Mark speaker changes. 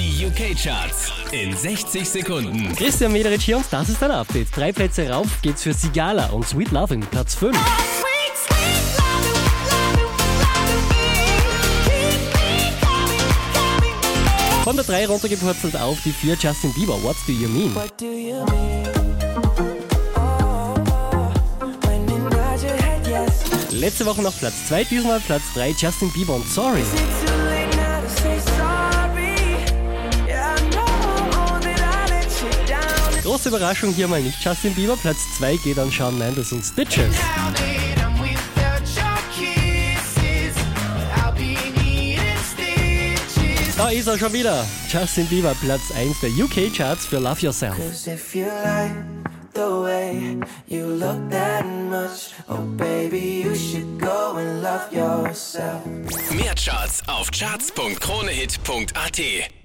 Speaker 1: Die UK-Charts in 60 Sekunden.
Speaker 2: Christian Mederich hier und das ist ein Update. Drei Plätze rauf geht's für Sigala und Sweet Loving, Platz 5. Von der 3 runtergepurzelt auf die 4 Justin Bieber, What Do You Mean?
Speaker 3: What do you mean? Oh, head yes.
Speaker 2: Letzte Woche noch Platz 2, diesmal Platz 3 Justin Bieber und Sorry. Große Überraschung hier mal nicht Justin Bieber, Platz 2 geht an Shawn Mendes und
Speaker 3: Stitches.
Speaker 2: Da ist er schon wieder. Justin Bieber, Platz 1 der UK-Charts für Love Yourself.
Speaker 3: Cause if you like the way you look that much, oh baby, you should go and love yourself.
Speaker 1: Mehr Charts auf charts.kronehit.at.